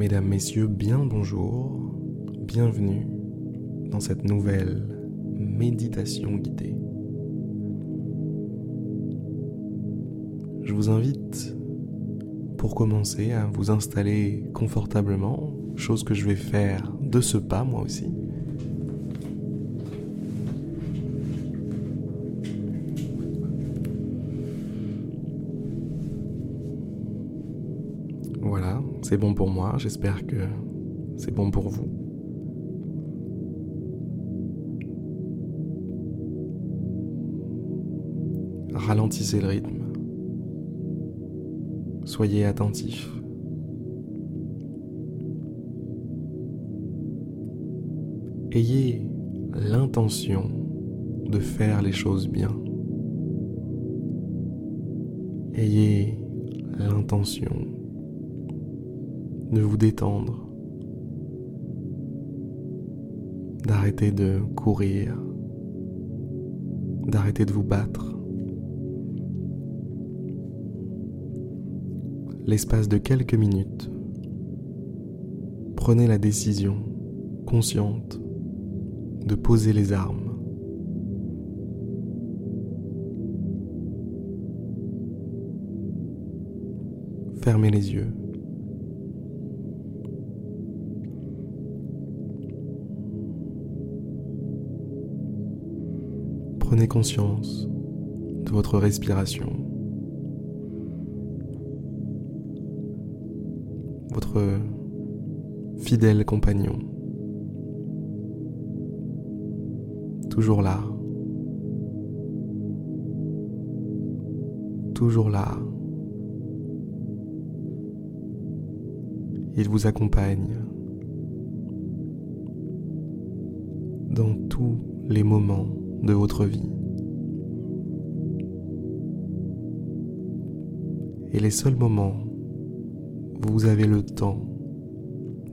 Mesdames, Messieurs, bien bonjour, bienvenue dans cette nouvelle méditation guidée. Je vous invite pour commencer à vous installer confortablement, chose que je vais faire de ce pas moi aussi. C'est bon pour moi, j'espère que c'est bon pour vous. Ralentissez le rythme. Soyez attentif. Ayez l'intention de faire les choses bien. Ayez l'intention de vous détendre, d'arrêter de courir, d'arrêter de vous battre. L'espace de quelques minutes, prenez la décision consciente de poser les armes. Fermez les yeux. Prenez conscience de votre respiration, votre fidèle compagnon, toujours là, toujours là. Il vous accompagne dans tous les moments de votre vie. Et les seuls moments où vous avez le temps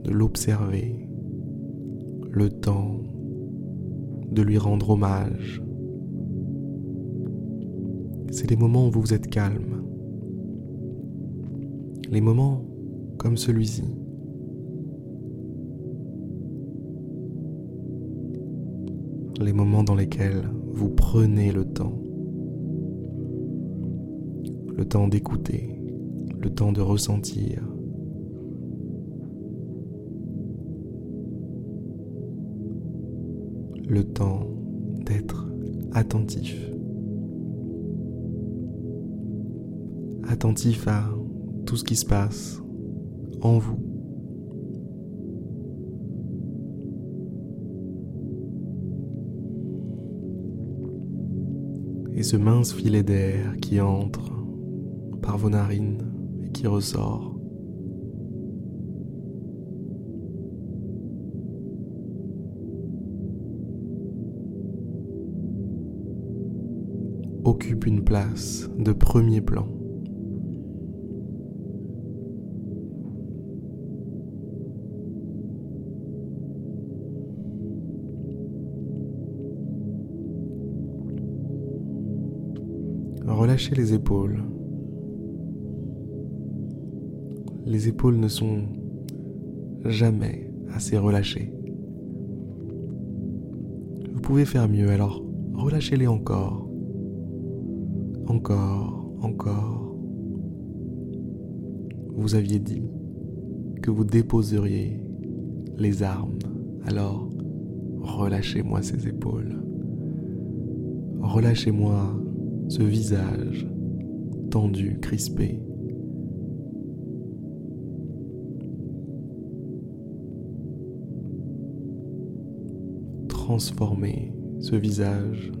de l'observer, le temps de lui rendre hommage, c'est les moments où vous êtes calme, les moments comme celui-ci. Les moments dans lesquels vous prenez le temps. Le temps d'écouter, le temps de ressentir. Le temps d'être attentif. Attentif à tout ce qui se passe en vous et ce mince filet d'air qui entre par vos narines et qui ressort. occupe une place de premier plan. Relâchez les épaules. Les épaules ne sont jamais assez relâchées. Vous pouvez faire mieux, alors relâchez-les encore. Encore, encore. Vous aviez dit que vous déposeriez les armes, alors relâchez-moi ces épaules. Relâchez-moi ce visage tendu, crispé. Transformez ce visage.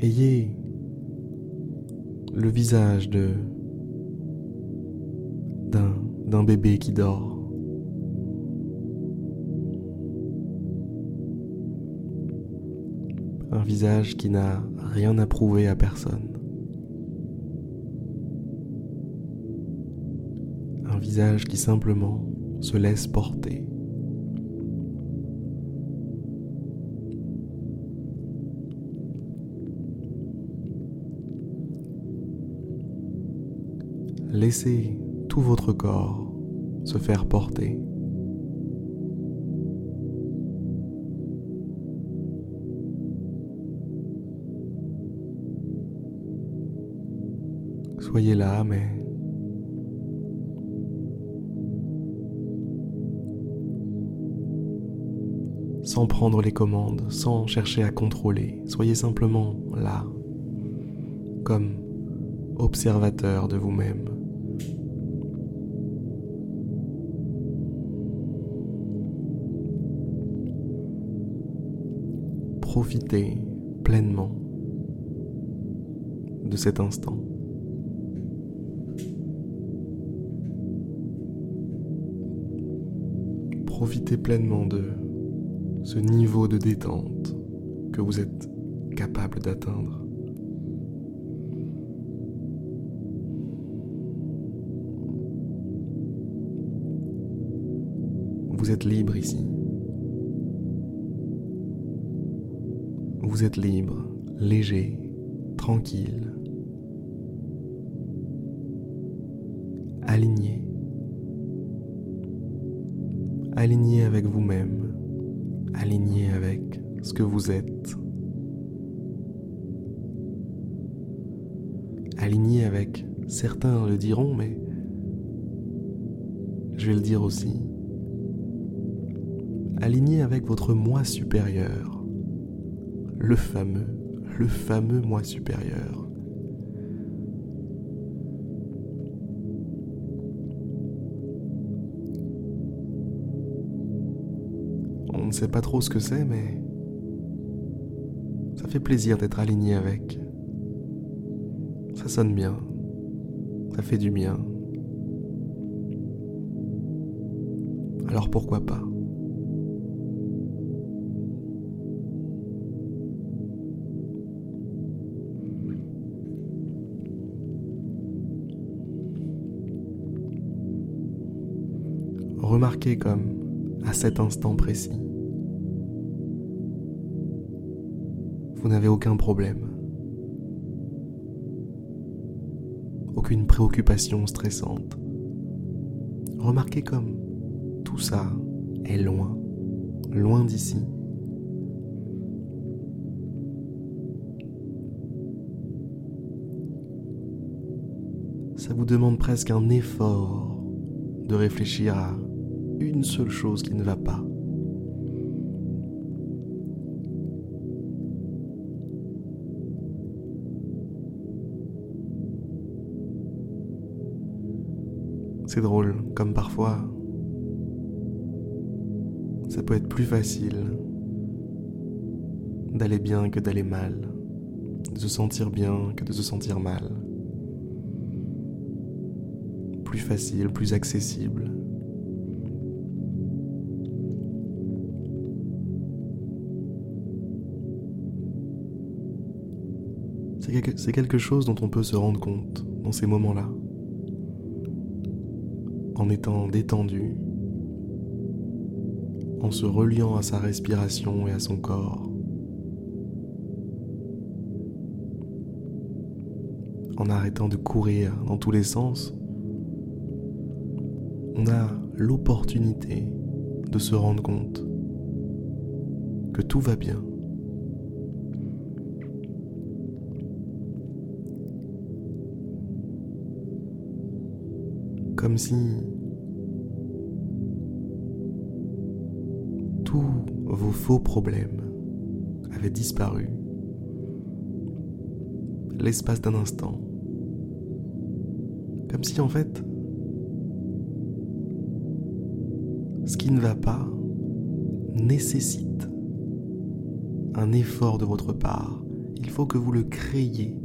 Ayez le visage de d'un d'un bébé qui dort. un visage qui n'a rien à prouver à personne. Un visage qui simplement se laisse porter. Laissez tout votre corps se faire porter. Soyez là, mais sans prendre les commandes, sans chercher à contrôler. Soyez simplement là, comme observateur de vous-même. Profitez pleinement de cet instant. Profitez pleinement de ce niveau de détente que vous êtes capable d'atteindre. Vous êtes libre ici. Vous êtes libre, léger, tranquille, aligné avec vous-même, aligné avec ce que vous êtes, aligné avec, certains le diront, mais je vais le dire aussi, aligné avec votre moi supérieur, le fameux, le fameux moi supérieur. Ne sait pas trop ce que c'est, mais ça fait plaisir d'être aligné avec. Ça sonne bien, ça fait du bien. Alors pourquoi pas? Remarquez comme, à cet instant précis, vous n'avez aucun problème, aucune préoccupation stressante. Remarquez comme tout ça est loin, loin d'ici. Ça vous demande presque un effort de réfléchir à une seule chose qui ne va pas. C'est drôle, comme parfois, ça peut être plus facile d'aller bien que d'aller mal, de se sentir bien que de se sentir mal. Plus facile, plus accessible. C'est quelque chose dont on peut se rendre compte dans ces moments-là. En étant détendu, en se reliant à sa respiration et à son corps, en arrêtant de courir dans tous les sens, on a l'opportunité de se rendre compte que tout va bien. comme si tous vos faux problèmes avaient disparu l'espace d'un instant. Comme si en fait, ce qui ne va pas nécessite un effort de votre part. Il faut que vous le créiez.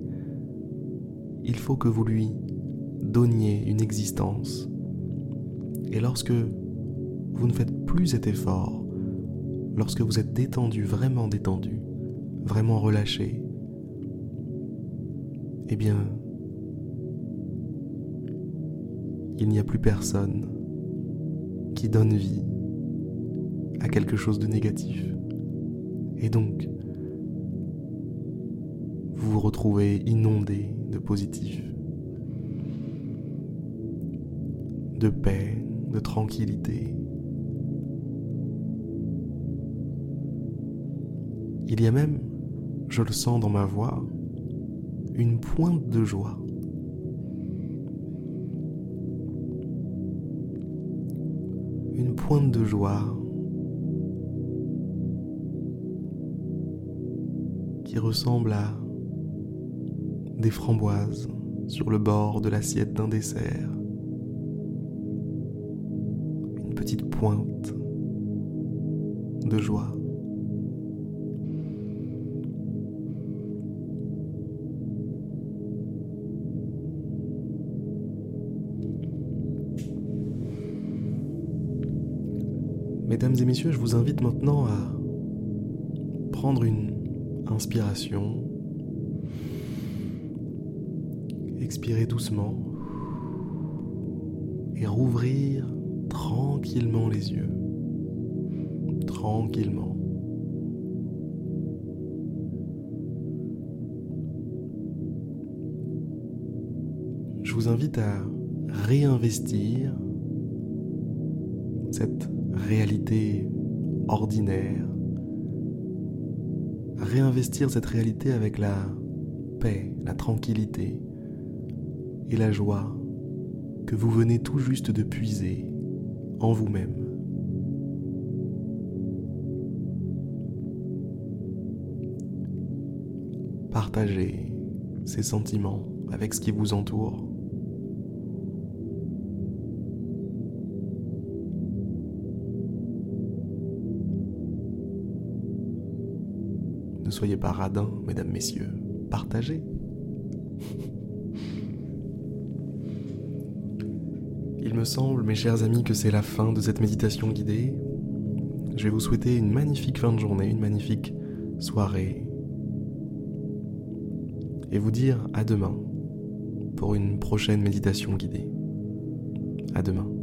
Il faut que vous lui donniez une existence. Et lorsque vous ne faites plus cet effort, lorsque vous êtes détendu, vraiment détendu, vraiment relâché, eh bien, il n'y a plus personne qui donne vie à quelque chose de négatif. Et donc, vous vous retrouvez inondé de positif. de paix, de tranquillité. Il y a même, je le sens dans ma voix, une pointe de joie. Une pointe de joie qui ressemble à des framboises sur le bord de l'assiette d'un dessert. Une petite pointe de joie. Mesdames et messieurs, je vous invite maintenant à prendre une inspiration, expirer doucement et rouvrir tranquillement les yeux. Tranquillement. Je vous invite à réinvestir cette réalité ordinaire, réinvestir cette réalité avec la paix, la tranquillité et la joie que vous venez tout juste de puiser en vous-même. Partagez ces sentiments avec ce qui vous entoure. Soyez pas radins, mesdames, messieurs. Partagez. Il me semble, mes chers amis, que c'est la fin de cette méditation guidée. Je vais vous souhaiter une magnifique fin de journée, une magnifique soirée. Et vous dire à demain pour une prochaine méditation guidée. À demain.